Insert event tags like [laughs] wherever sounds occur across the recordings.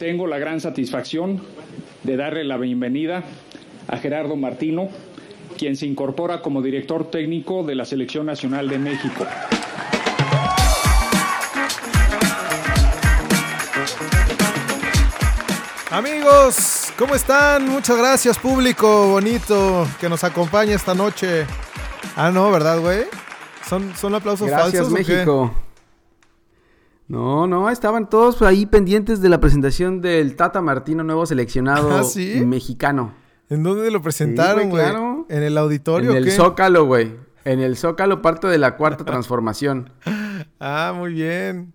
Tengo la gran satisfacción de darle la bienvenida a Gerardo Martino, quien se incorpora como director técnico de la Selección Nacional de México. Amigos, ¿cómo están? Muchas gracias, público bonito que nos acompaña esta noche. Ah, no, ¿verdad, güey? ¿Son, son aplausos Gracias, falsos? o qué? No, no, estaban todos ahí pendientes de la presentación del Tata Martino, nuevo seleccionado ¿Ah, sí? mexicano. ¿En dónde lo presentaron, Sí, güey? güey, claro. ¿En el auditorio En el qué? Zócalo, güey. En el Zócalo, parte de la cuarta [laughs] transformación. Ah, muy bien.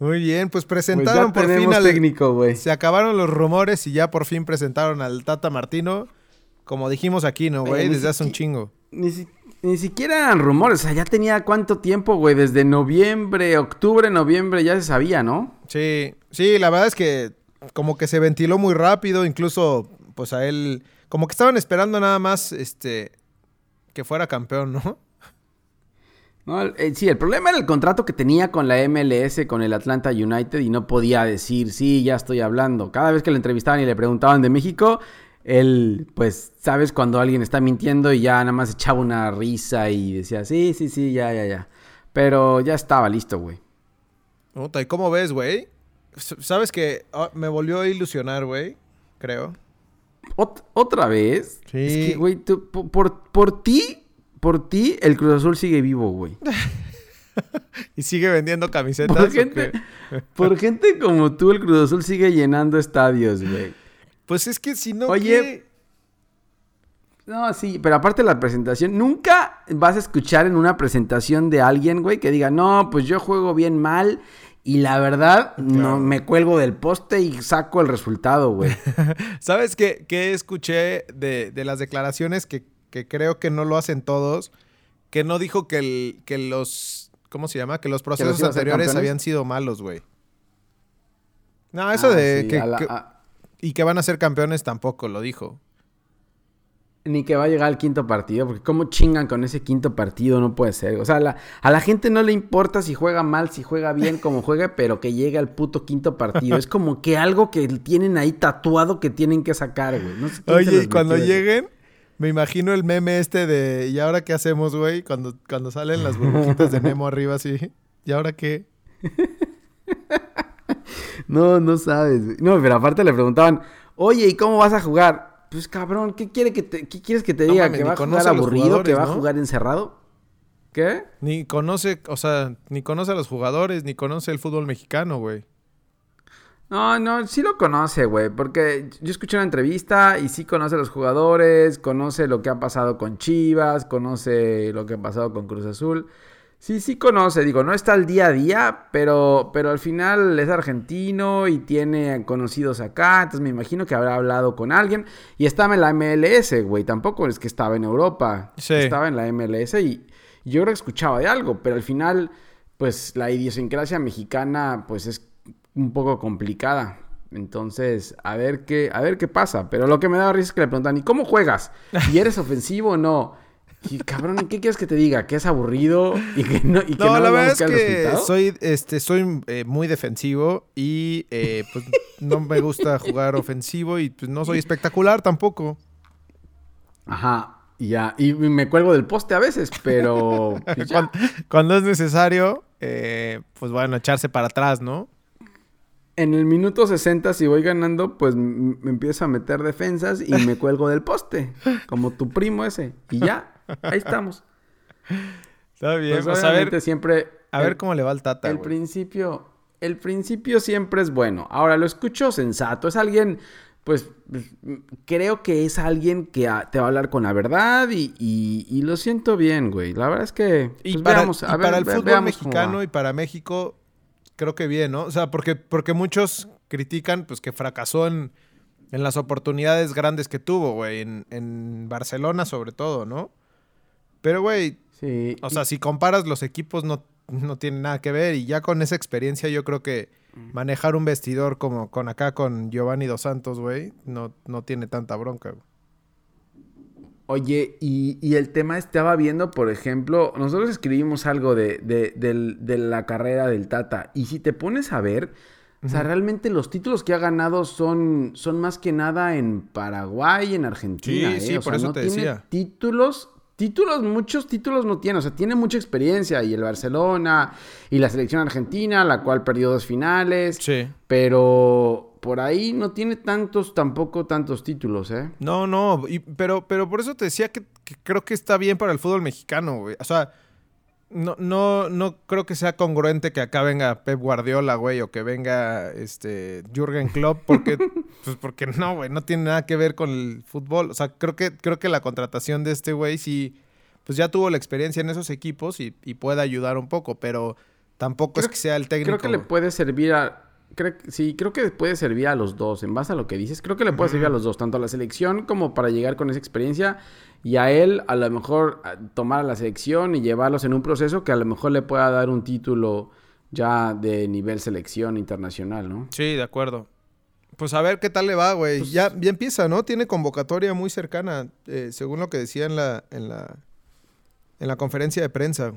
Muy bien, pues Pues presentaron por fin al... técnico, güey. Se acabaron los rumores y ya por fin presentaron al Tata Martino. Como dijimos aquí, ¿no, güey? Desde hace un chingo. Ni, si- ni siquiera eran rumores, o sea, ya tenía cuánto tiempo, güey. Desde noviembre, octubre, noviembre, ya se sabía, ¿no? Sí, sí, la verdad es que como que se ventiló muy rápido, incluso pues a él, como que estaban esperando nada más, este, que fuera campeón, ¿no? No, eh, sí, el problema era el contrato que tenía con la MLS, con el Atlanta United, y no podía decir, sí, ya estoy hablando. Cada vez que le entrevistaban y le preguntaban de México, él, pues, sabes cuando alguien está mintiendo y ya nada más echaba una risa y decía, sí, sí, sí, ya, ya, ya. Pero ya estaba listo, güey. ¿y cómo ves, güey? Sabes que ah, me volvió a ilusionar, güey, creo. Ot- ¿Otra vez? Sí. Es que, güey, tú- por, por, por ti, por ti, el Cruz Azul sigue vivo, güey. [laughs] Y sigue vendiendo camisetas. Por ¿o gente, [laughs] por gente como tú, el Cruz Azul sigue llenando estadios, güey. Pues es que si no, Oye, ¿qué? No, sí, pero aparte de la presentación, nunca vas a escuchar en una presentación de alguien, güey, que diga, no, pues yo juego bien mal y la verdad, no me cuelgo del poste y saco el resultado, güey. [laughs] ¿Sabes qué, qué escuché de, de las declaraciones que, que creo que no lo hacen todos? Que no dijo que, el, que los... ¿Cómo se llama? Que los procesos anteriores habían sido malos, güey. No, eso Ah, de sí, que, a la- que- a- Y que van a ser campeones tampoco lo dijo. Ni que va a llegar al quinto partido, porque cómo chingan con ese quinto partido, no puede ser. O sea, la- a la gente no le importa si juega mal, si juega bien, como juegue, pero que llegue al puto quinto partido. Es como que algo que tienen ahí tatuado que tienen que sacar, güey. No sé Oye, y cuando lleguen, me imagino el meme este de ¿y ahora qué hacemos, güey? Cuando, cuando salen las burbujitas de Nemo arriba así. ¿Y ahora qué? No, no sabes. güey. No, pero aparte le preguntaban, oye, ¿y cómo vas a jugar? Pues cabrón, ¿qué, quiere que te, qué quieres que te No diga? mames, ¿Que ni va a jugar a aburrido? ¿Que va a ¿no? jugar encerrado? ¿Qué? Ni conoce, o sea, ni conoce a los jugadores, ni conoce el fútbol mexicano, güey. No, no, sí lo conoce, güey, porque yo escuché una entrevista y sí conoce a los jugadores, conoce lo que ha pasado con Chivas, conoce lo que ha pasado con Cruz Azul. Sí, sí conoce, digo, no está al día a día, pero, pero al final es argentino y tiene conocidos acá, entonces me imagino que habrá hablado con alguien y estaba en la MLS, güey, tampoco es que estaba en Europa, Sí. estaba en la MLS y yo creo que escuchaba de algo, pero al final, pues la idiosincrasia mexicana, pues es un poco complicada. Entonces, a ver qué, a ver qué pasa. Pero lo que me daba risa es que le preguntan, ¿y cómo juegas? ¿Y eres [laughs] ofensivo o no? Y cabrón, ¿y ¿qué quieres que te diga? ¿Que es aburrido? ¿Y que no, y que No, no la verdad es que soy, este, soy eh, muy defensivo y eh, pues no me gusta jugar ofensivo y pues no soy espectacular tampoco. Ajá, y ya. Y me cuelgo del poste a veces, pero... [laughs] pues. Cuando, cuando es necesario, eh, pues bueno, echarse para atrás, ¿no? En el minuto 60, si voy ganando, pues me empiezo a meter defensas y me [laughs] cuelgo del poste. Como tu primo ese. Y ya, ahí estamos. Está bien, Pues, a obviamente ver, siempre... a ver el- cómo le va el Tata, El principio, el principio siempre es bueno. Ahora lo escucho sensato. Es alguien, pues, creo que es alguien que te va a hablar con la verdad y, y- y lo siento bien, güey. La verdad es que, Y pues, para, veamos, y a ver, para el ve- fútbol mexicano y para México, creo que bien, ¿no? O sea, porque, porque muchos critican pues que fracasó en, en las oportunidades grandes que tuvo, güey. En, en Barcelona sobre todo, ¿no? Pero, güey, Sí, o y- sea, si comparas los equipos no, no tiene nada que ver. Y ya con esa experiencia yo creo que manejar un vestidor como con acá con Giovanni Dos Santos, güey, no, no tiene tanta bronca, güey. Oye, y, y el tema estaba viendo, por ejemplo, nosotros escribimos algo de, de la carrera del Tata, y si te pones a ver, O sea, realmente los títulos que ha ganado son, son más que nada en Paraguay, en Argentina. Sí, ¿eh? sí, O por sea, eso no te tiene decía. Títulos, títulos, muchos títulos no tiene. O sea, tiene mucha experiencia. Y el Barcelona, y la selección argentina, la cual perdió dos finales. Sí. Pero por ahí no tiene tantos, tampoco tantos títulos, ¿eh? No, no, y- pero, pero por eso te decía que, que creo que está bien para el fútbol mexicano, güey. O sea, no, no, no creo que sea congruente que acá venga Pep Guardiola, güey, o que venga este Jürgen Klopp, porque, [laughs] pues porque no, güey, no tiene nada que ver con el fútbol. O sea, creo que, creo que la contratación de este güey sí, pues ya tuvo la experiencia en esos equipos y, y puede ayudar un poco, pero tampoco es que sea el técnico. Creo que le puede servir a. creo sí, creo que puede servir a los dos. En base a lo que dices, creo que le puede servir a los dos, tanto a la selección como para llegar con esa experiencia. Y a él, a lo mejor, tomar a la selección y llevarlos en un proceso que a lo mejor le pueda dar un título ya de nivel selección internacional, ¿no? Sí, de acuerdo. Pues a ver qué tal le va, güey. Pues- ya, ya empieza, ¿no? Tiene convocatoria muy cercana, eh, según lo que decía en la, en la, en la conferencia de prensa.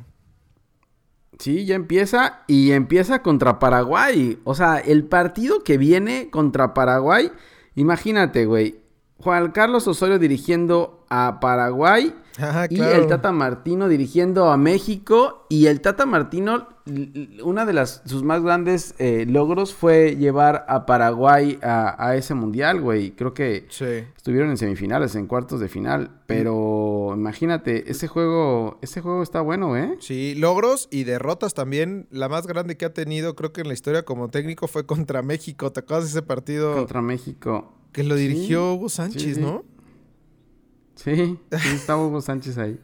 Sí, ya empieza y empieza contra Paraguay. O sea, el partido que viene contra Paraguay, imagínate, güey. Juan Carlos Osorio dirigiendo a Paraguay Ajá, y el Tata Martino dirigiendo a México. Y el Tata Martino, una de las, sus más grandes eh, logros fue llevar a Paraguay a, a ese mundial, güey. Creo que Sí. estuvieron en semifinales, en cuartos de final. Pero imagínate, ese juego, ese juego está bueno, ¿eh? Sí, logros y derrotas también. La más grande que ha tenido, creo que en la historia como técnico, fue contra México. ¿Te acuerdas de ese partido Contra México. que lo Sí, dirigió Hugo Sánchez, sí. no? Sí, sí, estaba Hugo Sánchez ahí.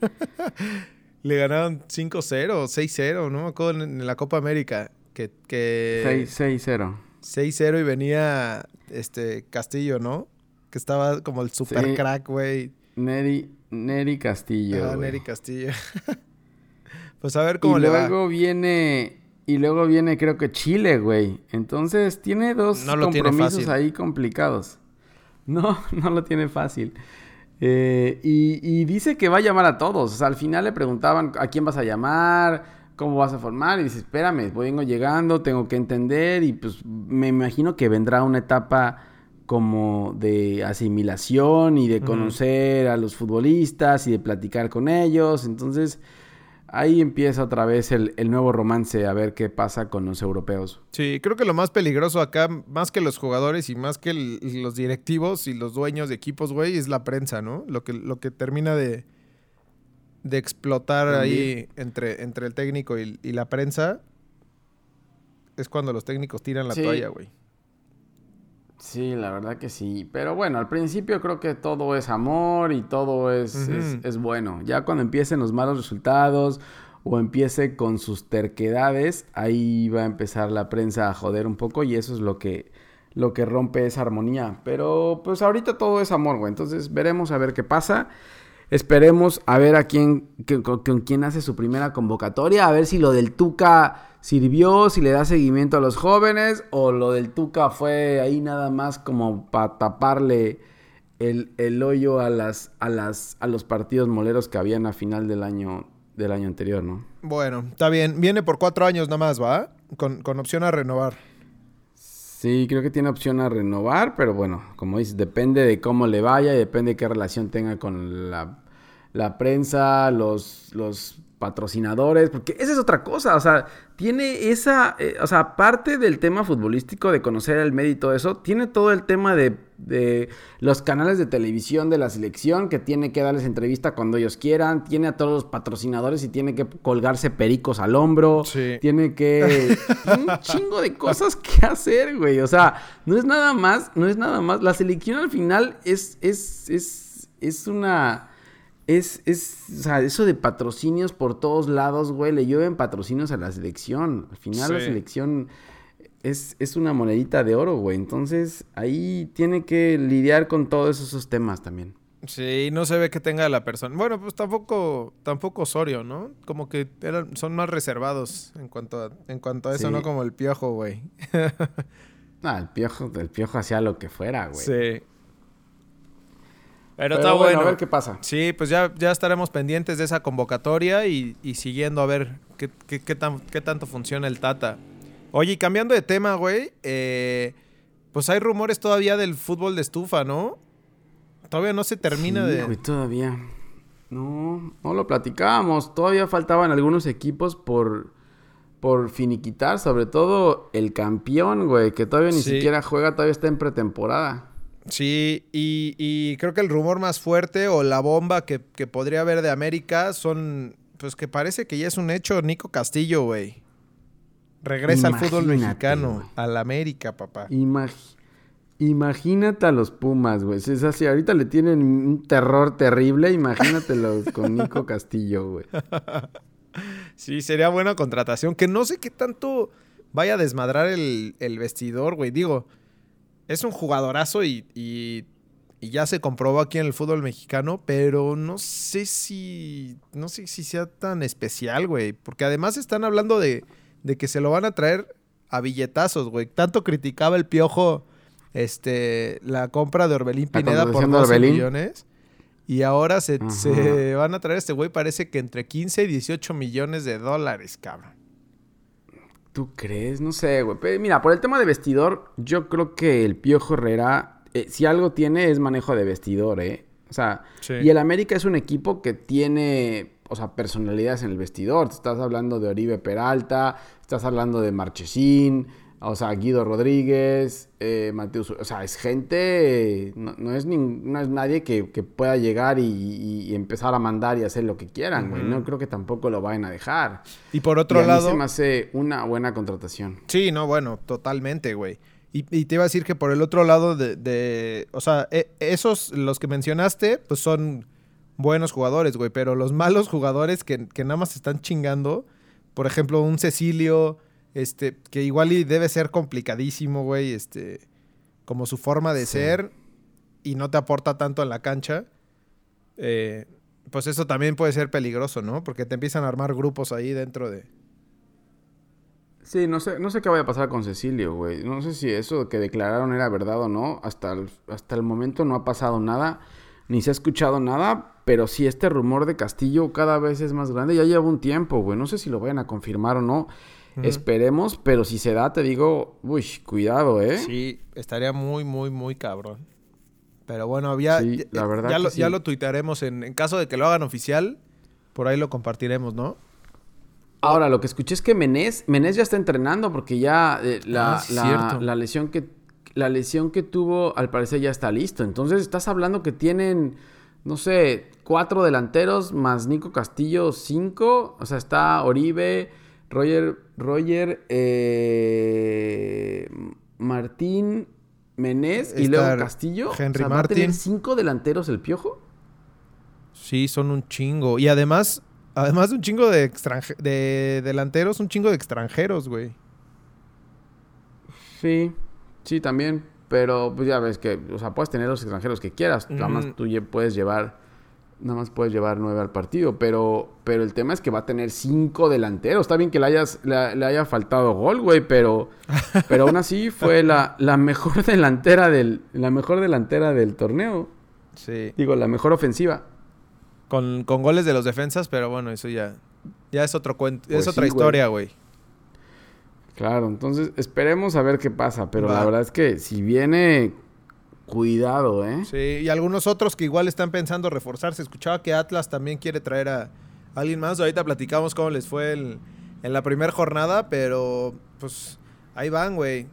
[laughs] Le ganaron 5-0, 6-0, ¿no? Me acuerdo en, la Copa América. Que, que 6-0. 6-0 y venía este Castillo, ¿no? Que estaba como el super Sí. crack, güey. Neri, Neri Castillo. Ah. Neri Castillo. [laughs] pues a ver cómo y le luego viene. Y luego viene, creo que Chile, güey. Entonces tiene dos No tiene compromisos fácil. ahí complicados. No, [laughs] no lo tiene fácil. Eh, y, y dice que va a llamar a todos. O sea, al final le preguntaban a quién vas a llamar, cómo vas a formar. Y dice, espérame, vengo llegando, tengo que entender. Y pues me imagino que vendrá una etapa como de asimilación y de conocer a los futbolistas y de platicar con ellos. Entonces, ahí empieza otra vez el, el nuevo romance, a ver qué pasa con los europeos. Sí, creo que lo más peligroso acá, más que los jugadores y más que el- los directivos y los dueños de equipos, güey, es la prensa, ¿no? Lo que, lo que termina de, de explotar ahí entre, entre el técnico y, y la prensa es cuando los técnicos tiran la Sí. toalla, güey. Sí, la verdad que sí. Pero bueno, al principio creo que todo es amor y todo es, es bueno. Ya cuando empiecen los malos resultados o empiece con sus terquedades, ahí va a empezar la prensa a joder un poco y eso es lo que, lo que rompe esa armonía. Pero pues ahorita todo es amor, güey. Entonces veremos a ver qué pasa. Esperemos a ver a quién, que- con, con quién hace su primera convocatoria, a ver si lo del Tuca sirvió, si le da seguimiento a los jóvenes, o lo del Tuca fue ahí nada más como para taparle el, el hoyo a las, a las, a los partidos moleros que habían a final del año, del año anterior, ¿no? Bueno, está bien. Viene por cuatro años nada más, ¿va? Con, con opción a renovar. Sí, creo que tiene opción a renovar, pero bueno, como dices, depende de cómo le vaya y depende de qué relación tenga con la, la prensa, los, los patrocinadores, porque esa es otra cosa, o sea, tiene esa, eh, o sea, aparte del tema futbolístico, de conocer el medio y todo eso, tiene todo el tema de, de los canales de televisión de la selección, que tiene que darles entrevista cuando ellos quieran, tiene a todos los patrocinadores y tiene que colgarse pericos al hombro, Sí. tiene que tiene [laughs] un chingo de cosas que hacer, güey. O sea, no es nada más, no es nada más. La selección al final es, es, es, es una. Es, es, o sea, eso de patrocinios por todos lados, güey, le llueven patrocinios a la selección. Al final la selección es, es una monedita de oro, güey. Entonces, ahí tiene que lidiar con todos esos temas también. Sí, no se ve que tenga la persona. Bueno, pues tampoco, tampoco Osorio, ¿no? Como que eran, son más reservados en cuanto a, en cuanto a eso, Sí. no como el piojo, güey. [laughs] Ah, el piojo, el piojo hacía lo que fuera, güey. Sí. Pero, Pero está bueno, bueno. a ver qué pasa. Sí, pues ya, ya estaremos pendientes de esa convocatoria y, y siguiendo a ver qué, qué, qué tan, qué tanto funciona el Tata. Oye, y cambiando de tema, güey, eh, pues hay rumores todavía del fútbol de estufa, ¿no? Todavía no se termina Sí, de... güey, todavía. No, no lo platicábamos. Todavía faltaban algunos equipos por, por finiquitar. Sobre todo el campeón, güey, que todavía ni Sí. siquiera juega, todavía está en pretemporada. Sí, y, y creo que el rumor más fuerte o la bomba que, que podría haber de América son, pues que parece que ya es un hecho, Nico Castillo, güey. Regresa al fútbol mexicano, al América, papá. Imag- Imagínate a los Pumas, güey. Es así, ahorita le tienen un terror terrible. Imagínatelos [laughs] con Nico Castillo, güey. Sí, sería buena contratación. Que no sé qué tanto vaya a desmadrar el, el vestidor, güey. Digo, es un jugadorazo y, y- y ya se comprobó aquí en el fútbol mexicano, pero no sé si. No sé si sea tan especial, güey. Porque además están hablando de, de que se lo van a traer a billetazos, güey. Tanto criticaba el piojo este, la compra de Orbelín Pineda por contratación de 12 Orbelín. millones. Y ahora se, van a traer a este güey, parece que entre 15 y 18 millones de dólares, cabrón. ¿Tú crees? No sé, güey. Mira, por el tema de vestidor, yo creo que el Piojo Herrera, eh, si algo tiene, es manejo de vestidor, ¿eh? O sea, Sí. y el América es un equipo que tiene, o sea, personalidades en el vestidor. Estás hablando de Oribe Peralta, estás hablando de Marchesín, o sea, Guido Rodríguez, eh, Mateus. O sea, es gente, no, no es, nin- no es nadie que, que pueda llegar y, y- empezar a mandar y hacer lo que quieran, güey. No creo que tampoco lo vayan a dejar. Y por Y otro a mí lado. se me hace una buena contratación. Sí, no, bueno, totalmente, güey. Y, y te iba a decir que por el otro lado de, de- o sea, e- esos, los que mencionaste, pues son buenos jugadores, güey, pero los malos jugadores que, que nada más están chingando, por ejemplo, un Cecilio, este, que igual y debe ser complicadísimo, güey, este, como su forma de Sí. ser y no te aporta tanto en la cancha, eh, pues eso también puede ser peligroso, ¿no? Porque te empiezan a armar grupos ahí dentro de... Sí, no sé, no sé qué vaya a pasar con Cecilio, güey. No sé si eso que declararon era verdad o no. Hasta el, hasta el momento no ha pasado nada, ni se ha escuchado nada. Pero sí, este rumor de Castillo cada vez es más grande. Ya lleva un tiempo, güey. No sé si lo vayan a confirmar o no. Esperemos, pero si se da, te digo, uy, cuidado, ¿eh? Sí, estaría muy, muy, muy cabrón. Pero bueno, ya, Sí, la verdad ya, lo, sí. ya lo tuitearemos en, en caso de que lo hagan oficial. Por ahí lo compartiremos, ¿no? Ahora, lo que escuché es que Menés, Menés ya está entrenando porque ya eh, la, Ah, la- la lesión que la lesión que tuvo al parecer ya está listo. Entonces estás hablando que tienen, no sé, cuatro delanteros más Nico Castillo, cinco. O sea, está Oribe, Roger, Roger, eh, Martín, Menés y Está luego Castillo. Henry o sea, ¿va a tener cinco delanteros el piojo? Sí, son un chingo. Y además, además de un chingo de, de delanteros, un chingo de extranjeros, güey. Sí, sí, también. Pero pues ya ves que, o sea, puedes tener los extranjeros que quieras. Nada más Ujú. tú puedes llevar, nada más puedes llevar nueve al partido. Pero, pero el tema es que va a tener cinco delanteros. Está bien que le, hayas, le, le haya faltado gol, güey, pero, [laughs] pero aún así fue la, la mejor delantera del, la mejor delantera del torneo. Sí. Digo, la mejor ofensiva. Con, con goles de los defensas, pero bueno, eso ya, ya es otro cuento, Pues es otra sí, güey. historia, güey. Claro, entonces esperemos a ver qué pasa. Pero Va. la verdad es que si viene, cuidado, ¿eh? Sí, y algunos otros que igual están pensando reforzarse. Escuchaba que Atlas también quiere traer a alguien más. Ahorita platicamos cómo les fue el- en la primera jornada, pero pues ahí van, güey.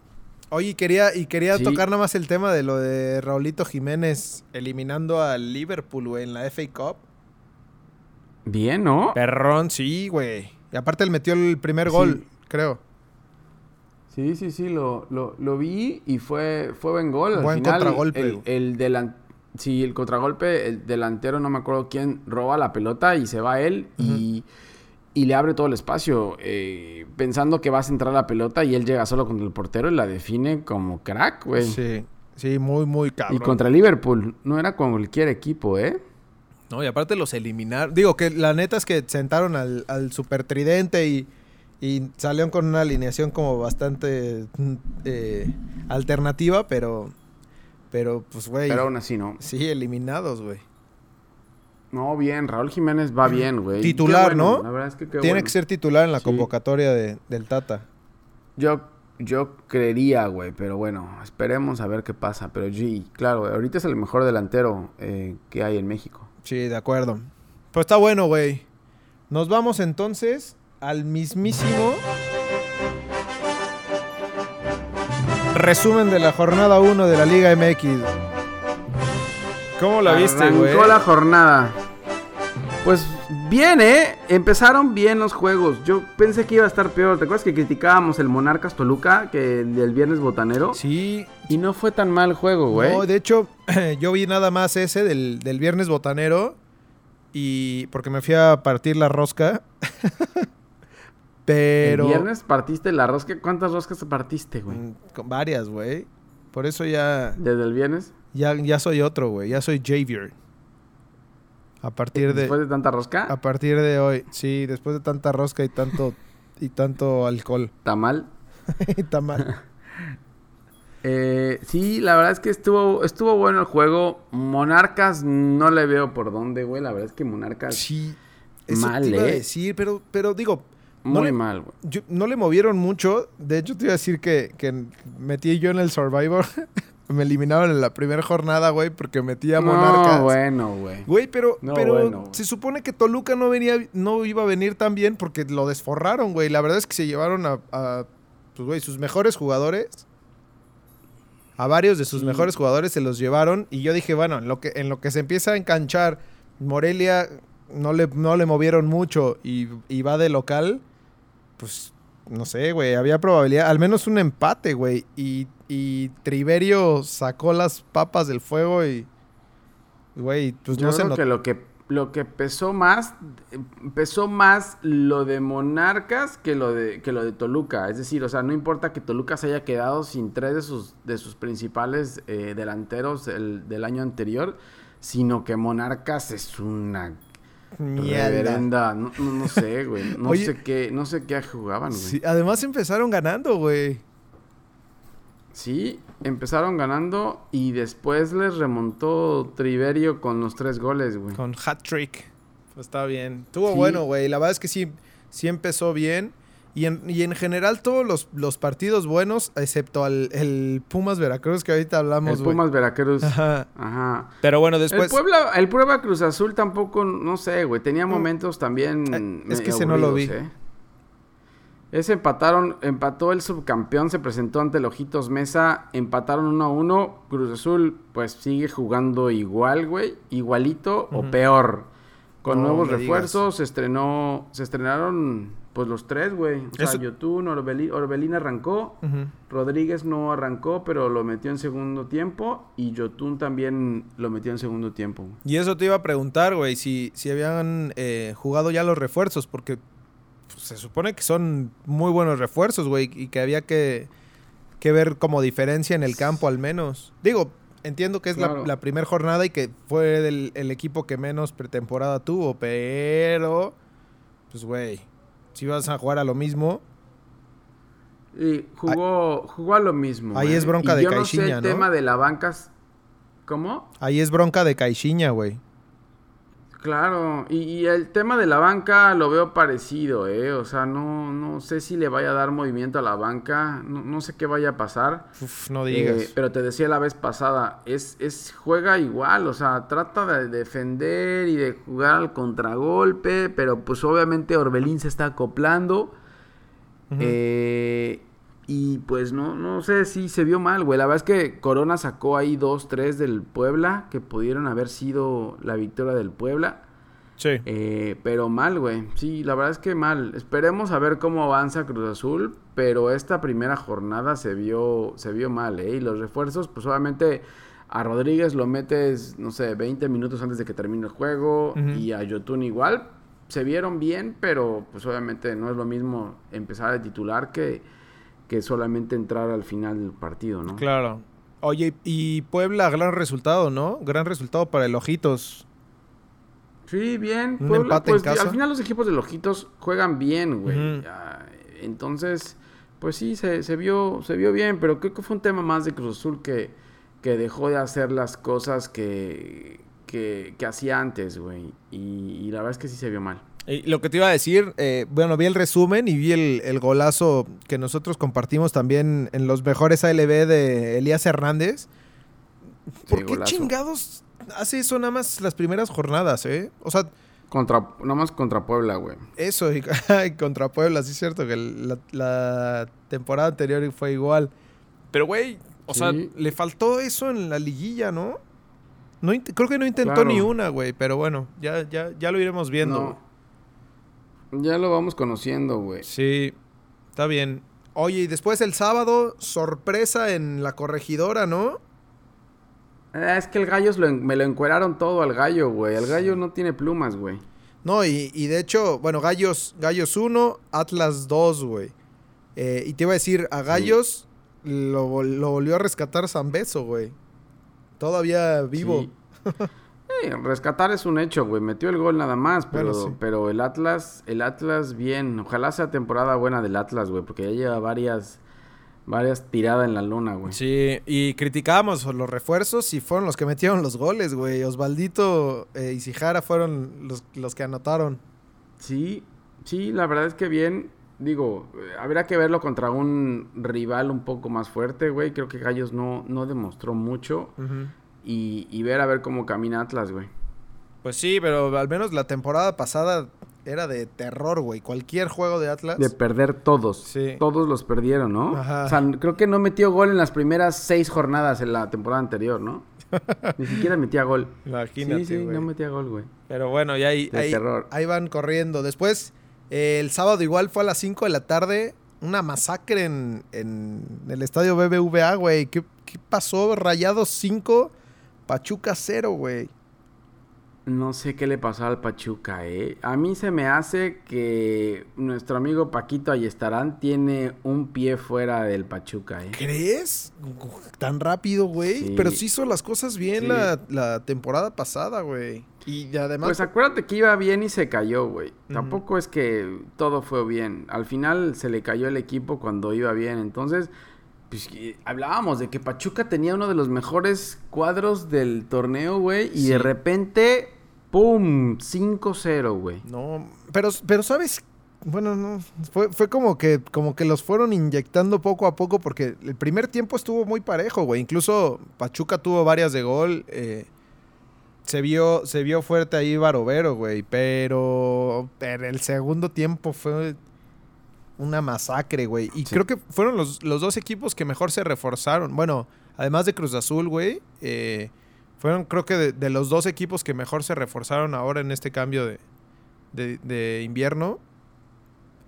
Oye, y quería, y quería Sí. tocar nada más el tema de lo de Raulito Jiménez eliminando al Liverpool, güey, en la FA Cup. Bien, ¿no? Perrón, sí, güey. Y aparte él metió el primer Sí. gol, creo. Sí, sí, sí, lo, lo, lo vi y fue, fue buen gol. Al Buen final, contragolpe, el delan- sí, el contragolpe, el delantero, no me acuerdo quién, roba la pelota y se va él y, y le abre todo el espacio, eh, pensando que va a centrar la pelota y él llega solo contra el portero y la define como crack, güey. Sí, sí, muy, muy cabrón. Y contra Liverpool, no era con cualquier equipo, ¿eh? No, y aparte los eliminar. Digo que la neta es que sentaron al, al super tridente y, y salieron con una alineación como bastante mm, eh, alternativa, pero. Pero, pues, güey. Pero aún así, ¿no? Sí, eliminados, güey. No, bien, Raúl Jiménez va bien, güey. Titular, bueno, ¿no? La verdad es que qué Tiene bueno. que ser titular en la Sí. convocatoria de- del Tata. Yo, Yo creería, güey, pero bueno, esperemos a ver qué pasa. Pero sí, claro, ahorita es el mejor delantero eh, que hay en México. Sí, de acuerdo. Pues está bueno, güey. Nos vamos entonces al mismísimo resumen de la jornada 1 de la Liga MX. ¿Cómo la viste, güey? La jornada. Pues bien, ¿eh? Empezaron bien los juegos. Yo pensé que iba a estar peor. ¿Te acuerdas que criticábamos el Monarcas Toluca que el del viernes botanero? Sí. Y no fue tan mal juego, güey. No, de hecho, [clears throat] yo vi nada más ese del, del viernes botanero. Y porque me fui a partir la rosca. [laughs] Pero. ¿El viernes partiste la rosca? ¿Cuántas roscas partiste, güey? Mm, con varias, güey. Por eso ya. ¿Desde el viernes? Ya, ya soy otro, güey. Ya soy Javier. A partir de. ¿Después de tanta rosca? A partir de hoy. Sí, después de tanta rosca y tanto. y tanto alcohol. ¿Tamal? [laughs] Tamal. [laughs] Eh, sí, la verdad es que estuvo, estuvo bueno el juego. Monarcas no le veo por dónde, güey. La verdad es que Monarcas Sí. Eso Mal, te iba a ¿eh? decir, pero, pero digo. No muy le- mal, güey. yo- no le movieron mucho. De hecho, te iba a decir que, que metí yo en el Survivor. [laughs] Me eliminaron en la primera jornada, güey, porque metí a Monarcas. No, bueno, güey. Güey, pero, No, pero bueno, se supone que Toluca no venía, no iba a venir tan bien porque lo desforraron, güey. La verdad es que se llevaron a, a, pues, güey, sus mejores jugadores. A varios de sus Sí. mejores jugadores se los llevaron. Y yo dije, bueno, en lo que, en lo que se empieza a enganchar, Morelia no le, no le movieron mucho y, y va de local. Pues, no sé, güey. Había probabilidad, al menos un empate, güey. Y, y Triverio sacó las papas del fuego y. Güey, pues Yo no creo que lo que lo que pesó más pesó más lo de Monarcas que lo de que lo de Toluca, es decir, o sea, no importa que Toluca se haya quedado sin tres de sus de sus principales eh, delanteros el- del año anterior, sino que Monarcas es una Mierda. reverenda, no, no- no sé, güey, no Oye. sé qué, no sé qué jugaban, güey. Sí, además empezaron ganando, güey. Sí, empezaron ganando y después les remontó Triverio con los tres goles, güey. Con hat trick. Pues está bien. Estuvo Sí. bueno, güey. La verdad es que sí, sí empezó bien. Y en, y en general todos los, los partidos buenos, excepto al, el Pumas Veracruz, que ahorita hablamos, El. Pumas Veracruz. Ajá. Ajá. Pero bueno, El después... Puebla, el Puebla Cruz Azul tampoco, no sé, güey. Tenía momentos también. Eh, es que ese no lo vi. ¿eh? Ese empataron, empató el subcampeón, se presentó ante el Ojitos Mesa, empataron 1 a 1. Cruz Azul, pues sigue jugando igual, güey, igualito o peor. Con No nuevos refuerzos, se estrenó, se estrenaron, pues los tres, güey. O sea, Yotun, Orbelín, Orbelín arrancó. Rodríguez no arrancó, pero lo metió en segundo tiempo. Y Yotun también lo metió en segundo tiempo. Y eso te iba a preguntar, güey, si, si habían eh, jugado ya los refuerzos, porque pues, se supone que son muy buenos refuerzos, güey, y que había que, que ver como diferencia en el campo al menos. Digo, entiendo que es la- primera jornada y que fue del- el equipo que menos pretemporada tuvo, pero, pues, güey, si vas a jugar a lo mismo, Y jugó, jugó a lo mismo. Ahí güey. es bronca Y de yo no sé Caixinha, el ¿no? tema de la banca. ¿Cómo? ahí es bronca de Caixinha, güey. Claro. Y, y el tema de la banca lo veo parecido, ¿eh? O sea, no, no sé si le vaya a dar movimiento a la banca. No, no sé qué vaya a pasar. Uf, no digas. Eh, pero te decía la vez pasada, es, es juega igual, o sea, trata de defender y de jugar al contragolpe, pero pues obviamente Orbelín se está acoplando. Eh, y pues no, no sé si se vio mal, güey. La verdad es que Corona sacó ahí dos, tres del Puebla, que pudieron haber sido la victoria del Puebla. sí. Eh, pero mal, güey. Sí, la verdad es que mal. Esperemos a ver cómo avanza Cruz Azul. Pero esta primera jornada se vio, se vio mal, ¿eh? Y los refuerzos, pues obviamente a Rodríguez lo metes, no sé, 20 minutos antes de que termine el juego. Y a Yotun igual. Se vieron bien, pero pues obviamente no es lo mismo empezar de titular que, que solamente entrar al final del partido, ¿no? Claro. Oye, y Puebla, gran resultado, ¿no? Gran resultado para el Ojitos. Sí, bien. Un Puebla, empate en pues, casa. Al final los equipos de Lojitos juegan bien, güey. Entonces, pues sí, se, se vio, se vio bien, pero creo que fue un tema más de Cruz Azul que, que dejó de hacer las cosas que, que, que hacía antes, güey. Y, y la verdad es que sí se vio mal. Y lo que te iba a decir, eh, bueno, vi el resumen y vi el, el golazo que nosotros compartimos también en los mejores ALB de Elías Hernández. ¿Por Sí, qué golazo. chingados hace eso nada más las primeras jornadas, eh? O sea, Contra, nada más contra Puebla, güey. eso y, [laughs] contra Puebla, sí es cierto que la, la temporada anterior fue igual. Pero, güey, o sea, le faltó eso en la liguilla, ¿no? no creo que no intentó Claro. ni una, güey, pero bueno, ya, ya, ya lo iremos viendo. No. Ya lo vamos conociendo, güey. Sí, está bien. Oye, y después el sábado, sorpresa en la corregidora, ¿no? Eh, Es que el gallo lo me lo encueraron todo al gallo, güey. El gallo no tiene plumas, güey. No, y, y de hecho, bueno, Gallos, Gallos 1, Atlas 2, güey. Eh, y te iba a decir, a Gallos lo, lo volvió a rescatar Zambeso, güey. Todavía vivo. Sí. [laughs] Sí, rescatar es un hecho, güey. Metió el gol nada más, pero, Bueno, sí. pero el Atlas, el Atlas bien. Ojalá sea temporada buena del Atlas, güey, porque ya lleva varias, varias tiradas en la luna, güey. Sí, y criticábamos los refuerzos y fueron los que metieron los goles, güey. Osvaldito eh, y Sijara fueron los, los que anotaron. Sí, sí, la verdad es que bien. Digo, eh, habrá que verlo contra un rival un poco más fuerte, güey. Creo que Gallos no, no demostró mucho. Y, y ver a ver cómo camina Atlas, güey. Pues sí, pero al menos la temporada pasada era de terror, güey. Cualquier juego de Atlas. De perder todos. Sí. Todos los perdieron, ¿no? Ajá. O sea, creo que no metió gol en las primeras seis jornadas en la temporada anterior, ¿no? [laughs] Ni siquiera metía gol. Imagínate, sí, sí, no metía gol, güey. Pero bueno, ya ahí, ahí, ahí van corriendo. Después, eh, el sábado igual fue a las 5 de la tarde. Una masacre en, en el estadio BBVA, güey. ¿Qué, qué pasó? Rayados 5, Pachuca 0, güey. No sé qué le pasó al Pachuca, ¿eh? A mí se me hace que nuestro amigo Paquito Ayestarán tiene un pie fuera del Pachuca, ¿eh? ¿Crees? Tan rápido, güey. Sí. Pero sí hizo las cosas bien Sí. la, la temporada pasada, güey. Y además... Pues acuérdate que iba bien y se cayó, güey. Tampoco es que todo fue bien. Al final se le cayó el equipo cuando iba bien. Entonces, pues hablábamos de que Pachuca tenía uno de los mejores cuadros del torneo, güey. Y Sí. de repente, ¡pum! 5-0, güey. No, pero, pero sabes, bueno, no, fue, fue como que, como que los fueron inyectando poco a poco porque el primer tiempo estuvo muy parejo, güey. Incluso Pachuca tuvo varias de gol. eh, se vio, se vio fuerte ahí Barovero, güey. Pero, pero el segundo tiempo fue una masacre, güey. Y Sí. creo que fueron los, los dos equipos que mejor se reforzaron. Bueno, además de Cruz Azul, güey. eh, fueron creo que de, de los dos equipos que mejor se reforzaron ahora en este cambio de, de, de invierno.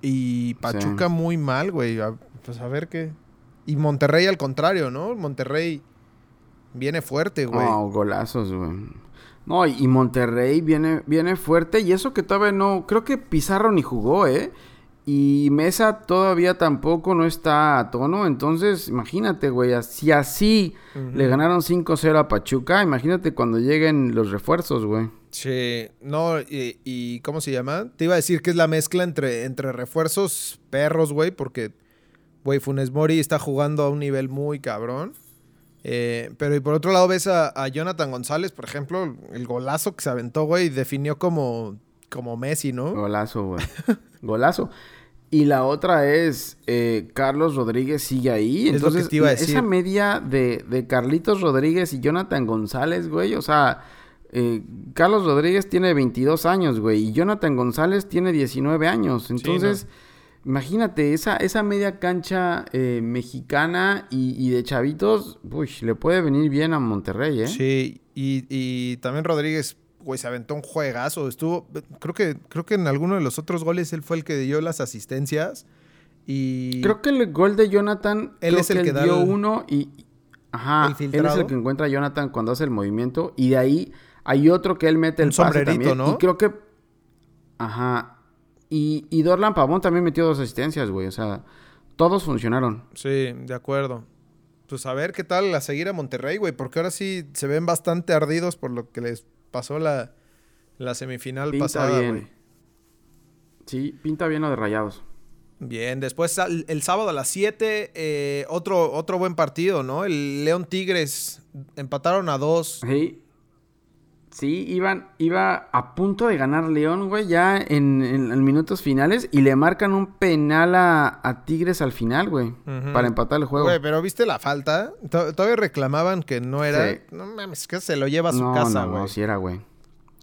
Y Pachuca muy mal, güey. Pues a ver qué. Y Monterrey al contrario, ¿no? Monterrey viene fuerte, güey. No, golazos, güey. No, y Monterrey viene, viene fuerte. Y eso que todavía no. Creo que Pizarro ni jugó, ¿eh? Y Mesa todavía tampoco no está a tono. Entonces, imagínate, güey. Si así le ganaron 5-0 a Pachuca, imagínate cuando lleguen los refuerzos, güey. Sí, no, y, y ¿cómo se llama? Te iba a decir que es la mezcla entre, entre refuerzos perros, güey, porque, güey, Funes Mori está jugando a un nivel muy cabrón. Eh, pero y por otro lado ves a, a Jonathan González, por ejemplo, el golazo que se aventó, güey, definió como, como Messi, ¿no? Golazo, güey. Golazo. Y la otra es, eh, Carlos Rodríguez sigue ahí. Es lo que te iba a esa decir. media de, de Carlitos Rodríguez y Jonathan González, güey. O sea, eh, Carlos Rodríguez tiene 22 años, güey. Y Jonathan González tiene 19 años. Entonces, imagínate, esa, esa media cancha eh, mexicana y, y de chavitos, uy, le puede venir bien a Monterrey, ¿eh? Sí, y, y también Rodríguez, güey, se aventó un juegazo. Estuvo, creo que, creo que en alguno de los otros goles él fue el que dio las asistencias. Y Creo que el gol de Jonathan, Él creo es el que que él da dio el- uno y... Ajá, el él es el que encuentra a Jonathan cuando hace el movimiento y de ahí hay otro que él mete el Un pase sombrerito, también. ¿no? Y creo que... Ajá. Y, y Dorlan Pavón también metió dos asistencias, güey. O sea, todos funcionaron. Sí, de acuerdo. Pues a ver qué tal a seguir a Monterrey, güey, porque ahora sí se ven bastante ardidos por lo que les pasó la, la semifinal Pinta pasada, bien. Sí, pinta bien lo de Rayados. Bien, después el, sábado a las 7, eh, otro, otro buen partido, ¿no? El León Tigres empataron a dos. Sí. Sí, iban, iba a punto de ganar León, güey, ya en, en, minutos finales y le marcan un penal a, Tigres al final, güey, para empatar el juego. Güey, pero ¿viste la falta? Todavía reclamaban que no era... No mames, que se lo lleva a su casa, güey. No, no, sí era, güey.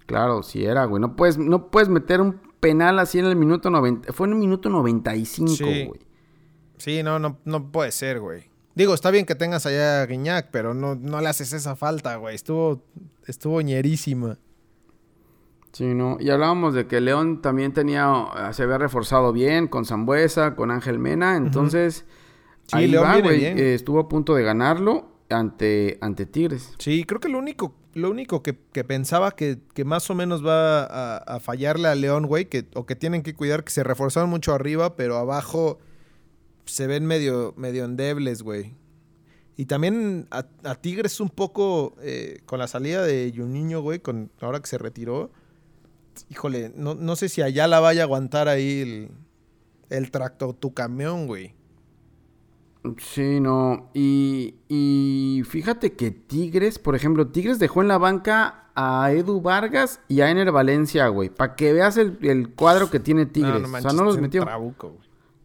Claro, sí era, güey. No puedes, no puedes meter un penal así en el minuto 90. Fue en el minuto 95, güey. Sí. sí, no, no, no puede ser, güey. Digo, está bien que tengas allá a Guiñac, pero no, no le haces esa falta, güey. Estuvo, estuvo ñerísima. Sí, no. Y hablábamos de que León también tenía, se había reforzado bien con Zambuesa, con Ángel Mena. Entonces, ahí León güey. Eh, estuvo a punto de ganarlo ante, ante Tigres. Sí, creo que lo único, lo único que, pensaba que, más o menos va a, fallarle a León, güey, que, o que tienen que cuidar, que se reforzaron mucho arriba, pero abajo se ven medio, medio endebles, güey. Y también a, Tigres un poco eh, con la salida de Juninho, güey, con, ahora que se retiró. Híjole, no, no sé si allá la vaya a aguantar ahí el, el tracto, tu camión, güey. Sí, no. Y, y fíjate que Tigres, por ejemplo, Tigres dejó en la banca a Edu Vargas y a Ener Valencia, güey. Para que veas el, cuadro que tiene Tigres. No, o sea, no los metió.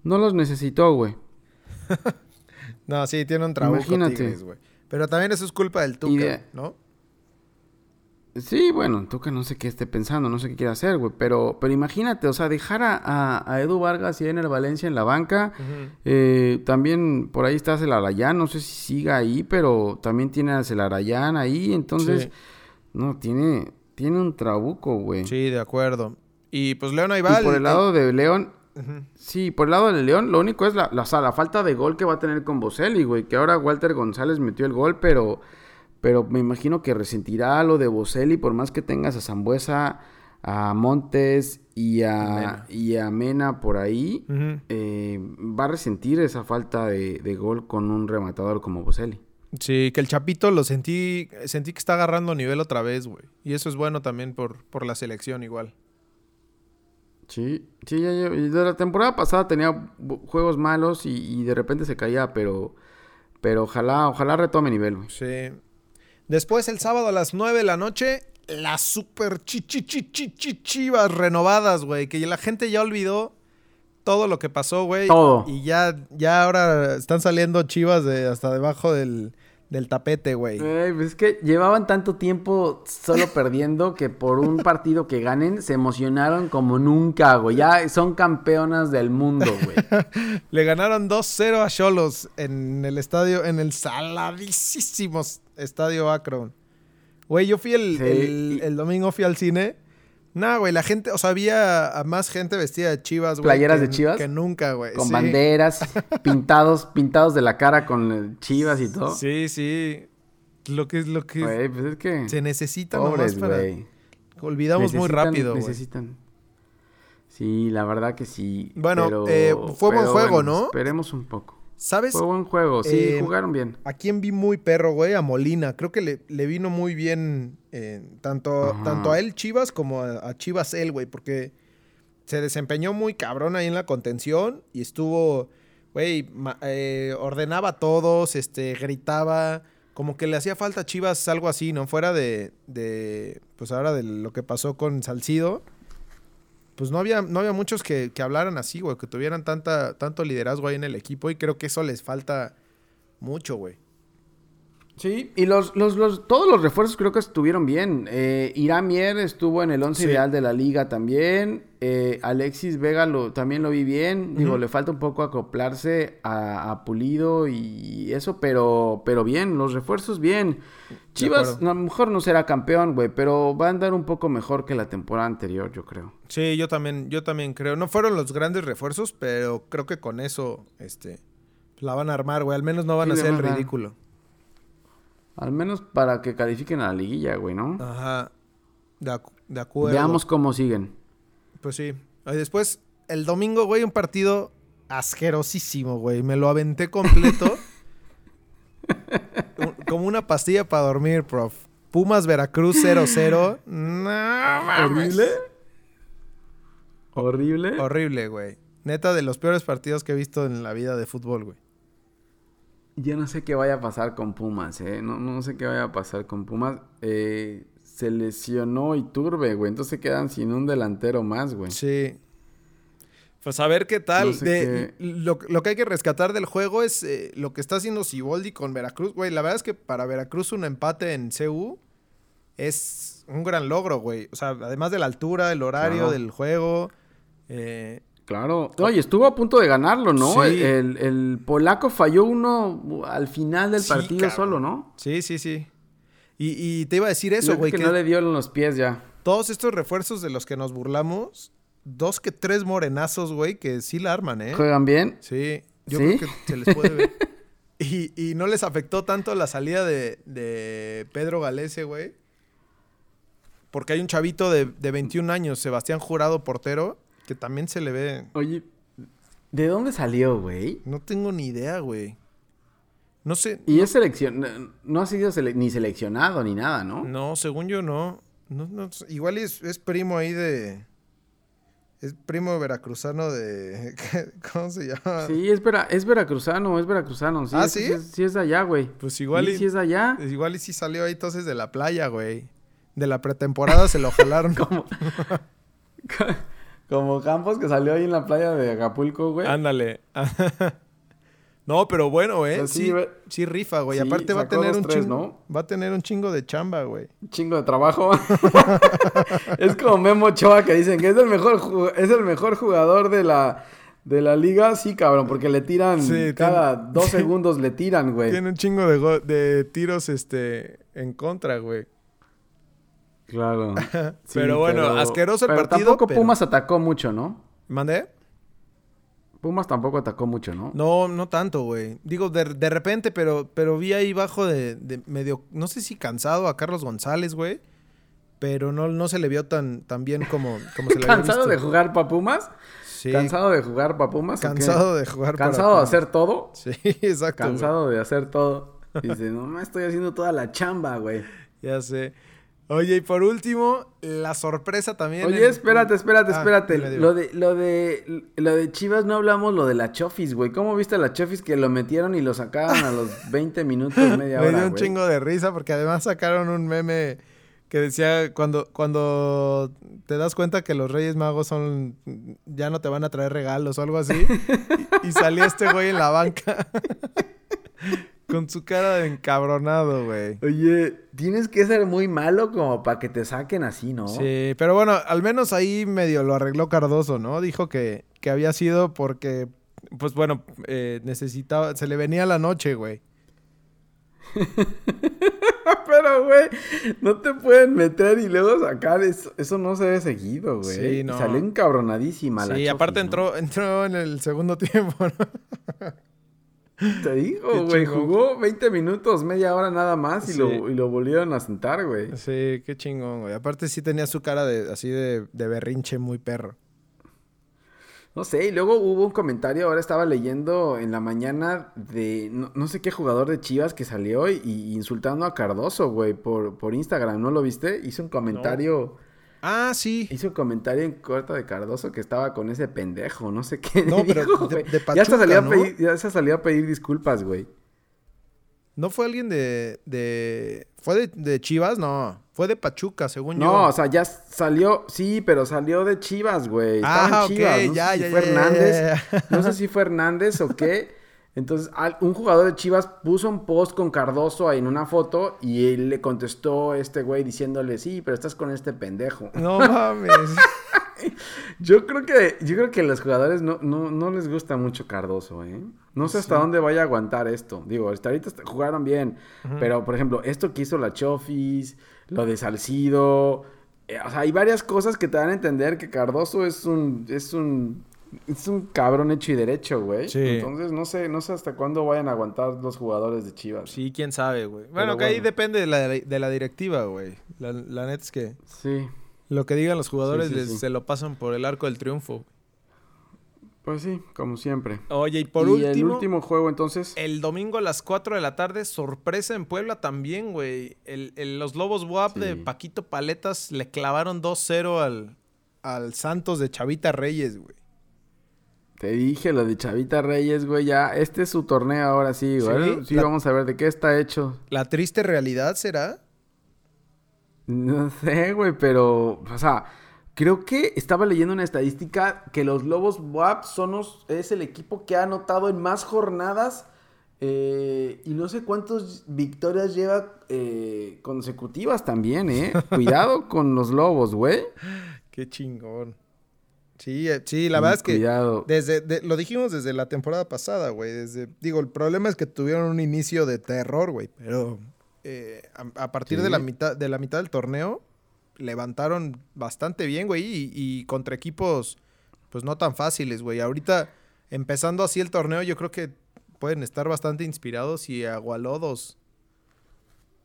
no los necesitó, güey. [laughs] no, sí, tiene un trabuco Imagínate. Tigres, güey. Pero también eso es culpa del Tuca, ¿no? Sí, bueno, que no sé qué esté pensando, no sé qué quiere hacer, güey. Pero, pero imagínate, o sea, dejar a, Edu Vargas y a Ener Valencia en la banca. Eh, también por ahí está Celarayán, no sé si siga ahí, pero también tiene a Celarayán ahí. Entonces, no, tiene, tiene un trabuco, güey. Sí, de acuerdo. Y pues León ahí va. Y por el lado de León, Sí, por el lado de León, lo único es la, la, la, falta de gol que va a tener con Boselli, güey. Que ahora Walter González metió el gol, pero pero me imagino que resentirá lo de Boselli, por más que tengas a Zambuesa, a Montes y a, y a Mena por ahí, eh, va a resentir esa falta de, gol con un rematador como Boselli. Sí, que el Chapito lo sentí, sentí que está agarrando nivel otra vez, güey. Y eso es bueno también por, por la selección igual. Sí, sí, ya, de la temporada pasada tenía juegos malos y, y, de repente se caía, pero, pero ojalá, ojalá retome nivel, güey. Sí, Después, el sábado a las 9 de la noche, las super chivas renovadas, güey. Que la gente ya olvidó todo lo que pasó, güey. Todo. Y ya, ya ahora están saliendo chivas de hasta debajo del, del tapete, güey. Pues es que llevaban tanto tiempo solo [laughs] perdiendo que por un partido que ganen se emocionaron como nunca, güey. Ya son campeonas del mundo, güey. [laughs] Le ganaron 2-0 a Cholos en el estadio, en el saladísimo estadio Akron. Güey, yo fui el, el domingo, fui al cine no, güey, la gente, o sea, había más gente vestida de chivas, güey. ¿Playeras de chivas? Que nunca, güey. Con banderas, [laughs] pintados, pintados de la cara con chivas y todo. Sí, sí. Lo que es lo que güey, pues es que se necesita nomás para. Olvidamos muy rápido. Necesitan. Sí, la verdad que sí. Bueno, eh, fue buen juego, ¿no? Esperemos un poco. ¿Sabes? Fue buen juego, sí, eh, jugaron bien. ¿A quién vi muy perro, güey? A Molina. Creo que le, vino muy bien eh, tanto, tanto a él Chivas como a, Chivas él, güey, porque se desempeñó muy cabrón ahí en la contención y estuvo, güey, eh, ordenaba a todos, este, gritaba, como que le hacía falta a Chivas algo así, ¿no? Fuera de, de pues ahora de lo que pasó con Salcido pues no había, no había muchos que, que hablaran así, güey, que tuvieran tanta, tanto liderazgo ahí en el equipo y creo que eso les falta mucho, güey. Sí, y los, los, los, todos los refuerzos creo que estuvieron bien. Eh, Irán Mier estuvo en el once ideal de la liga también. Eh, Alexis Vega lo, también lo vi bien. Digo, le falta un poco acoplarse a, Pulido y eso, pero, pero bien, los refuerzos bien. Chivas a lo mejor no será campeón, güey, pero va a andar un poco mejor que la temporada anterior, yo creo. Sí, yo también, yo también creo. No fueron los grandes refuerzos, pero creo que con eso, este, la van a armar, güey. Al menos no van a ser el ridículo. Al menos para que califiquen a la liguilla, güey, ¿no? Ajá. De, acuerdo. Veamos cómo siguen. Pues sí. Y después, el domingo, güey, un partido asquerosísimo, güey. Me lo aventé completo. [laughs] como una pastilla para dormir, prof. Pumas Veracruz 0-0. No, ¿Horrible? ¿Horrible? Horrible, güey. Neta, de los peores partidos que he visto en la vida de fútbol, güey. Yo no sé qué vaya a pasar con Pumas, ¿eh? No, no sé qué vaya a pasar con Pumas. Eh, se lesionó Iturbe, güey. Entonces se quedan sin un delantero más, güey. Sí. Pues a ver qué tal. No sé De- Lo, lo que hay que rescatar del juego es eh, lo que está haciendo Siboldi con Veracruz, güey. La verdad es que para Veracruz un empate en CU es un gran logro, güey. O sea, además de la altura, el horario Claro. del juego. eh, Claro. Oye, estuvo a punto de ganarlo, ¿no? Sí. El, el polaco falló uno al final del Sí, partido cabrón. solo, ¿no? sí, sí, sí. Y, y te iba a decir eso, güey. que, Que no le dio en los pies ya. todos estos refuerzos de los que nos burlamos, dos que tres morenazos, güey, que sí la arman, ¿eh? ¿Juegan bien? Sí, yo ¿Sí? creo que se les puede ver. [laughs] y, y no les afectó tanto la salida de, de Pedro Galese, güey. Porque hay un chavito de, de 21 años, Sebastián Jurado, portero, que también se le ve. Oye, ¿de dónde salió, güey? No tengo ni idea, güey. No sé. Y es selección... No ha sido sele- ni seleccionado ni nada, ¿no? No, según yo no. no, no igual es, es primo ahí de. Es primo veracruzano de. [laughs] ¿Cómo se llama? Sí, es, vera- es veracruzano, es veracruzano. Sí, ¿Ah, es- sí? es, sí es de allá, güey. Pues igual Sí, y- sí es de allá. Igual y sí salió ahí entonces de la playa, güey. De la pretemporada se lo jalaron. [laughs] Como... [laughs] Como Campos que salió ahí en la playa de Acapulco, güey. Ándale. [laughs] no, pero bueno, eh. Sí, sí, ve- sí rifa, güey. sí, Aparte va a tener dos, un tres, chingo. ¿no? Va a tener un chingo de chamba, güey. Un chingo de trabajo. [laughs] es como Memo Ochoa que dicen que es el mejor es el mejor jugador de la de la liga, sí, cabrón, porque le tiran Sí, cada tiene- dos [laughs] segundos le tiran, güey. Tiene un chingo de, de tiros este en contra, güey. Claro. [laughs] Pero bueno, asqueroso el pero partido, Tampoco pero- Pumas atacó mucho, ¿no? ¿Mandé? Pumas tampoco atacó mucho, ¿no? No, no tanto, güey. Digo, de, de repente, pero, pero vi ahí bajo de, de medio, no sé si cansado a Carlos González, güey. Pero no, no se le vio tan, tan bien como, como se le había [laughs] ¿Cansado visto. de jugar para Pumas? Sí. ¿Cansado de jugar para Pumas? Cansado de jugar para ¿Cansado de hacer todo? Sí, [laughs] exacto. Cansado de hacer todo. Dice, no me estoy haciendo toda la chamba, güey. Ya sé. Oye, y por último, la sorpresa también. Oye, en- espérate, espérate, Ah, espérate. dime, dime. Lo de, lo de, lo de Chivas no hablamos lo de la Chofis, güey. ¿Cómo viste a la Chofis que lo metieron y lo sacaban a los [laughs] 20 minutos, media Me hora, dio un güey? chingo de risa porque además sacaron un meme que decía cuando, cuando te das cuenta que los Reyes Magos son ya no te van a traer regalos o algo así. y, y salía este güey en la banca [laughs] con su cara de encabronado, güey. Oye, tienes que ser muy malo como para que te saquen así, ¿no? Sí, pero bueno, al menos ahí medio lo arregló Cardoso, ¿no? Dijo que, que había sido porque, pues bueno, eh, necesitaba, se le venía la noche, güey. [laughs] Pero, güey, no te pueden meter y luego sacar. Eso, eso no se ve seguido, güey. Sí, no. Salió encabronadísima la Sí, aparte ¿no? entró, entró en el segundo [laughs] tiempo, ¿no? [laughs] Te digo, güey, jugó 20 minutos, media hora nada más y, Sí. lo, y lo volvieron a sentar, güey. Sí, qué chingón, güey. Aparte sí tenía su cara de así de, de berrinche muy perro. No sé, y luego hubo un comentario, ahora estaba leyendo en la mañana de no, no sé qué jugador de Chivas que salió y, y insultando a Cardoso, güey, por, por Instagram, ¿no lo viste? Hizo un comentario, Ah, sí. hizo un comentario en corta de Cardoso que estaba con ese pendejo, no sé qué. No, pero dijo, de- de ya, Pachuca, salió a pedir, ya se salió a pedir disculpas, güey. ¿No fue alguien de... de... ¿Fue de, de Chivas? No. Fue de Pachuca, según yo. No, o sea, ya salió, sí, pero salió de Chivas, güey. Estaba Ah, en ok, Chivas. No ya, sé ya, si fue ya, ya, Hernández. ya, ya. No sé si fue Hernández o qué. [laughs] Entonces, un jugador de Chivas puso un post con Cardoso ahí en una foto y él le contestó a este güey diciéndole, sí, pero estás con este pendejo. [laughs] No mames. [laughs] Yo creo que, yo creo que a los jugadores no, no, no les gusta mucho Cardoso, ¿eh? No sé hasta dónde vaya a aguantar esto. Digo, hasta ahorita jugaron bien. Pero, por ejemplo, esto que hizo la Chofis, lo de Salcido. eh, o sea, hay varias cosas que te dan a entender que Cardoso es un. es un. Es un cabrón hecho y derecho, güey. Sí. Entonces, no sé, no sé hasta cuándo vayan a aguantar los jugadores de Chivas. Sí, quién sabe, güey. Bueno, Pero que ahí depende de la, de la directiva, güey. La, la neta es que Sí. lo que digan los jugadores Sí, sí, les- sí. se lo pasan por el arco del triunfo. Pues sí, como siempre. Oye, y por y último... el último juego, entonces. El domingo a las 4 de la tarde, sorpresa en Puebla también, güey. El, el- los Lobos WAP de. Paquito Paletas le clavaron 2-0 al, al Santos de Chavita Reyes, güey. Te dije lo de Chavita Reyes, güey, ya. Este es su torneo ahora sí, güey. Sí, Sí, la- vamos a ver de qué está hecho. La triste realidad será No sé, güey, pero, o sea, creo que estaba leyendo una estadística que los Lobos WAP son los- es el equipo que ha anotado en más jornadas eh, y no sé cuántas victorias lleva eh, consecutivas también, ¿eh? [laughs] Cuidado con los Lobos, güey. Qué chingón. Sí, eh, sí, la verdad es que Cuidado. desde de- lo dijimos desde la temporada pasada, güey. Desde digo, el problema es que tuvieron un inicio de terror, güey, pero eh, a, a partir de la mitad de la mitad del torneo levantaron bastante bien, güey, y, y contra equipos pues no tan fáciles, güey. Ahorita empezando así el torneo, yo creo que pueden estar bastante inspirados y agualodos.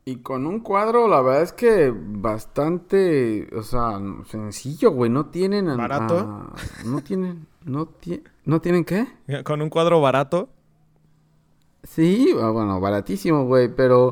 Y con un cuadro, la verdad es que bastante, o sea, sencillo, güey. No tienen... a- ¿Barato? a- no tienen... No, ti- ¿No tienen qué? Con un cuadro barato. Sí, ah, bueno, baratísimo, güey, pero...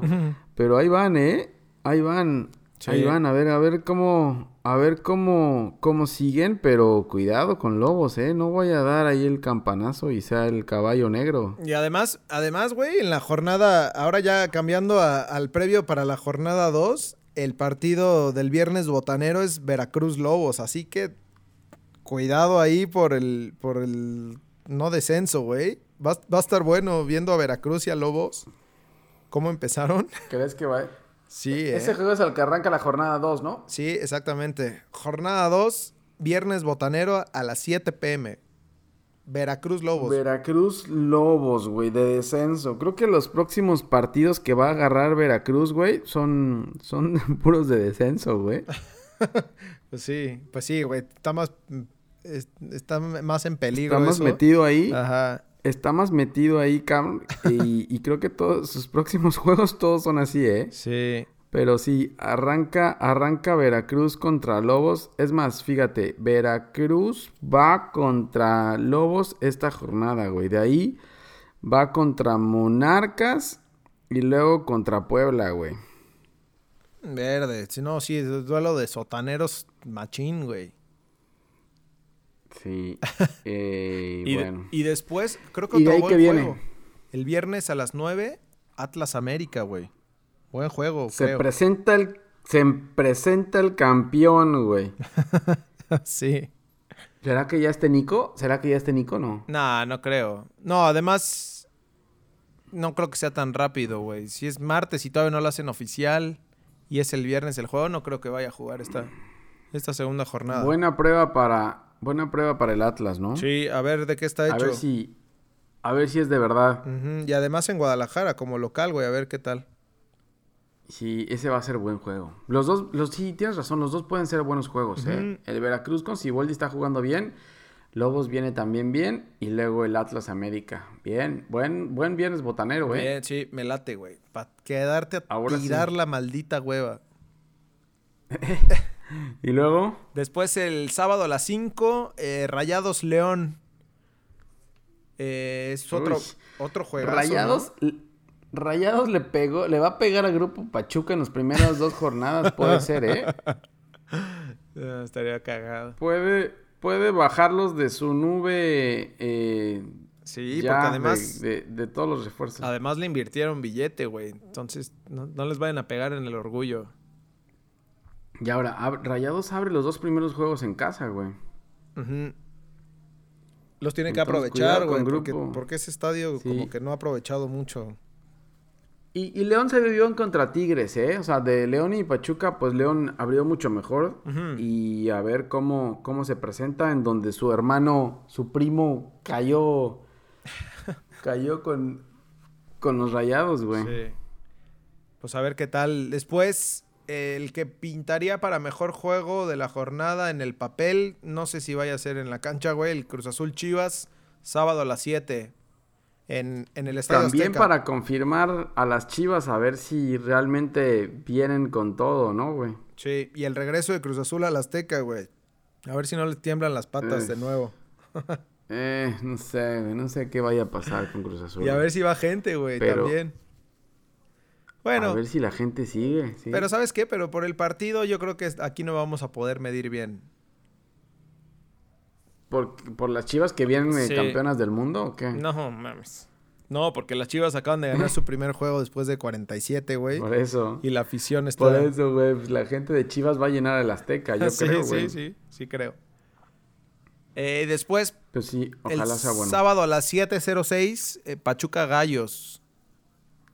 Pero ahí van, ¿eh? Ahí van. Sí. Ahí van, a ver, a ver cómo... A ver cómo, cómo siguen, pero cuidado con Lobos, ¿eh? No voy a dar ahí el campanazo y sea el caballo negro. Y además, además, güey, en la jornada, ahora ya cambiando a- al previo para la jornada 2, el partido del viernes botanero es Veracruz Lobos, así que cuidado ahí por el, por el no descenso, güey. Va, va a estar bueno viendo a Veracruz y a Lobos. ¿Cómo empezaron? ¿Crees que va? Sí, ¿eh? Ese juego es el que arranca la jornada 2, ¿no? Sí, exactamente. Jornada 2, viernes botanero a las 7 pm. Veracruz Lobos. Veracruz Lobos, güey, de descenso. Creo que los próximos partidos que va a agarrar Veracruz, güey, son, son [laughs] puros de descenso, güey. [laughs] Pues sí, pues sí, güey. Está más, es- está más en peligro. Está más eso. metido ahí. Ajá. Está más metido ahí, cabrón. Y, y creo que todos sus próximos [laughs] juegos todos son así, ¿eh? Sí. Pero sí, arranca, arranca Veracruz contra Lobos. Es más, fíjate, Veracruz va contra Lobos esta jornada, güey. De ahí va contra Monarcas y luego contra Puebla, güey. Verde. Si no, sí, es duelo de sotaneros machín, güey. Sí. [laughs] Eh, Y, bueno. y después, creo que ¿Y de otro ahí buen viene? juego. El viernes a las 9, Atlas América, güey. Buen juego, Se creo. presenta el. Se presenta el campeón, güey. [laughs] sí. ¿Será que ya esté Nico? ¿Será que ya esté Nico? No. Nah, no creo. No, además, no creo que sea tan rápido, güey. Si es martes y todavía no lo hacen oficial y es el viernes el juego, no creo que vaya a jugar esta, esta segunda jornada. Buena prueba para. Buena prueba para el Atlas, ¿no? Sí, a ver de qué está hecho. A ver si. A ver si es de verdad. Y además en Guadalajara, como local, güey, a ver qué tal. Sí, ese va a ser buen juego. Los dos, los, sí, tienes razón, los dos pueden ser buenos juegos, ¿eh? El Veracruz con Siboldi está jugando bien. Lobos viene también bien. Y luego el Atlas América. Bien, buen, buen viernes botanero, ¿eh? Bien, sí, me late, güey. Para quedarte a Ahora tirar sí. la maldita hueva. [laughs] [laughs] Y luego. Después el sábado a las 5, eh, Rayados León. Eh, es otro, Uy. otro juego. Rayados. Rayados le pegó, le va a pegar al grupo Pachuca en las primeras dos jornadas, puede ser, ¿eh? [laughs] estaría cagado. Puede, puede bajarlos de su nube. eh, Sí, ya porque de- además, de, de todos los refuerzos. además le invirtieron billete, güey. Entonces, no, no les vayan a pegar en el orgullo. Y ahora, ab- Rayados abre los dos primeros juegos en casa, güey. Los tiene que aprovechar, güey. Porque, ese estadio Sí. como que no ha aprovechado mucho. Y, y León se vivió en contra Tigres, ¿eh? O sea, de León y Pachuca, pues León abrió mucho mejor. Y a ver cómo, cómo se presenta, en donde su hermano, su primo, cayó. [laughs] cayó con, con los rayados, güey. Sí. Pues a ver qué tal. Después, el que pintaría para mejor juego de la jornada en el papel, no sé si vaya a ser en la cancha, güey, el Cruz Azul Chivas, sábado a las 7 en, en el Estadio También Azteca. para confirmar a las chivas, a ver si realmente vienen con todo, ¿no, güey? Sí, y el regreso de Cruz Azul al Azteca, güey. A ver si no le tiemblan las patas Eh. de nuevo. Eh, no sé, güey, no sé qué vaya a pasar con Cruz Azul. Y a ver si va gente, güey, Pero- también. A Bueno, ver si la gente sigue. sí. pero ¿sabes qué? Pero por el partido yo creo que aquí no vamos a poder medir bien. ¿Por, por las chivas que vienen eh, Sí. campeonas del mundo o qué? No mames. No, porque las Chivas acaban de ganar [laughs] su primer juego después de 47, güey. Por eso. Y la afición está... Por eso, güey. pues, la gente de Chivas va a llenar el Azteca, yo [laughs] sí, creo, sí, güey. sí, sí, creo. Eh, después, Pues sí, el ojalá sea bueno. sábado a las 7.06, eh, Pachuca Gallos.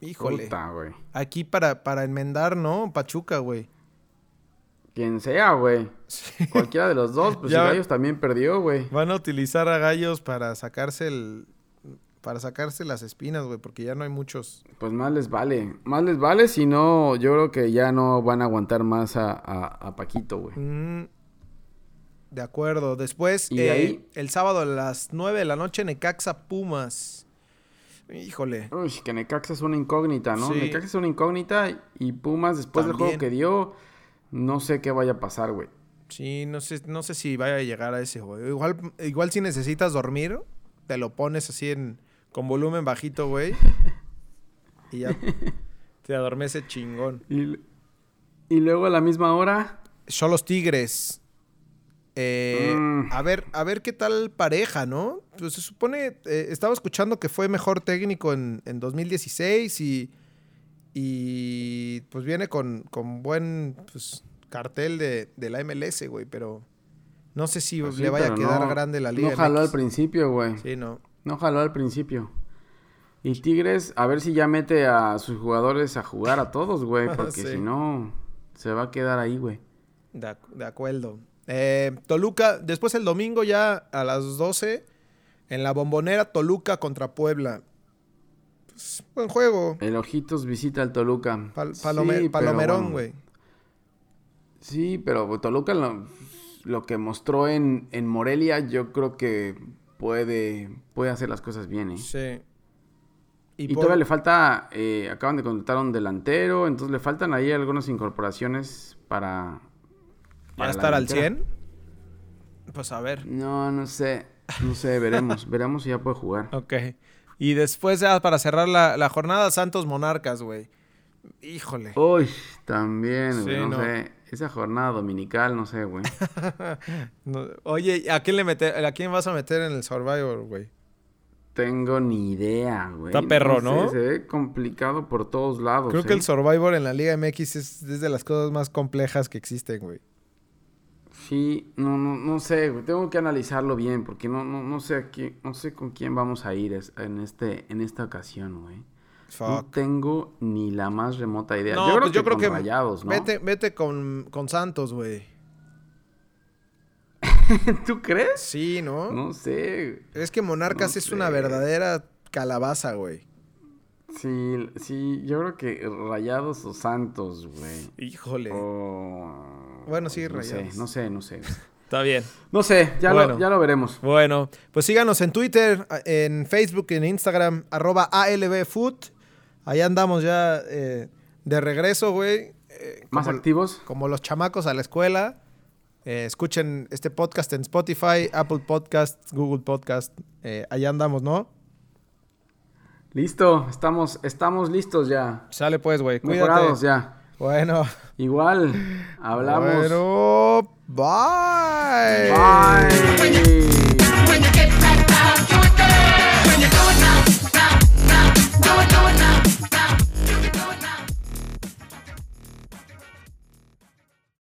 Híjole. Puta, güey. Aquí para, para enmendar, ¿no? Pachuca, güey. Quien sea, güey. Cualquiera de los dos, [laughs] pues Ya- si Gallos también perdió, güey. Van a utilizar a Gallos para sacarse el... Para sacarse las espinas, güey, porque ya no hay muchos. Pues más les vale. Más les vale, si no, yo creo que ya no van a aguantar más a, a, a Paquito, güey. Mm, de acuerdo. Después, Y eh, ahí- el sábado a las 9 de la noche, Necaxa Pumas. Híjole. Uy, que Necaxa es una incógnita, ¿no? Sí. Necaxa es una incógnita y Pumas, después del juego que dio, no sé qué vaya a pasar, güey. Sí, no sé, no sé si vaya a llegar a ese juego. Igual, igual si necesitas dormir, te lo pones así en con volumen bajito, güey. [laughs] y ya te adormece chingón. Y, y luego a la misma hora, Son los Tigres. Eh, Mm. A ver, a ver qué tal pareja, ¿no? Pues se supone, eh, estaba escuchando que fue mejor técnico en, en 2016 y, y pues viene con, con buen pues, cartel de, de la MLS, güey, pero no sé si Pues sí, le vaya a quedar no- grande la liga. no jaló al principio, güey. Sí, no. No jaló al principio. Y Tigres, a ver si ya mete a sus jugadores a jugar a todos, güey. [laughs] Porque Sí. si no, se va a quedar ahí, güey. De, de acuerdo. Eh, Toluca, después el domingo ya a las 12, en la bombonera Toluca contra Puebla. Pues, buen juego. El Ojitos visita al Toluca. Pal- palome- Sí, pero palomerón, bueno. güey. Sí, pero Toluca lo, lo que mostró en, en Morelia, yo creo que puede, puede hacer las cosas bien, ¿eh? Sí. Y, por- todavía le falta, eh, acaban de contratar a un delantero, entonces le faltan ahí algunas incorporaciones para... ¿Va a estar al delantera. 100? Pues a ver. No, no sé, no sé, veremos, [laughs] veremos si ya puede jugar. Ok. Y después ya para cerrar la, la jornada, Santos Monarcas, güey. Híjole. Uy, también, Sí, güey, no, no. sé, esa jornada dominical, no sé, güey. [laughs] No- oye, ¿a quién, le mete, ¿a quién vas a meter en el Survivor, güey? Tengo ni idea, güey. Está perro, ¿no? Se ve complicado por todos lados. Creo que ¿eh? el Survivor en la Liga MX es, es de las cosas más complejas que existen, güey. Sí, no, no, no sé, güey. Tengo que analizarlo bien porque no, no, no sé a quién- no sé con quién vamos a ir en este, en esta ocasión, güey. No tengo ni la más remota idea. No, yo creo pues que yo creo con que Rayados, ¿no? Vete, vete con, con Santos, güey. [laughs] ¿Tú crees? Sí, ¿no? No sé. Es que Monarcas No es una verdadera calabaza, güey. Sí, sí, yo creo que Rayados o Santos, güey. Híjole. O... Bueno, sí, no Rayados. sé, no sé, no sé. Está bien. No sé, ya, Bueno. lo, ya lo veremos. Bueno, pues síganos en Twitter, en Facebook, en Instagram, arroba ALBFood. Ahí andamos ya eh, de regreso, güey. Eh, ¿Más como- activos? como los chamacos a la escuela. Eh, escuchen este podcast en Spotify, Apple Podcast, Google Podcast. Eh, allá andamos, ¿no? Listo, estamos, estamos listos ya. Sale pues, güey. Mejorados ya. Bueno. Igual, [laughs] hablamos. Bueno, bye. Bye.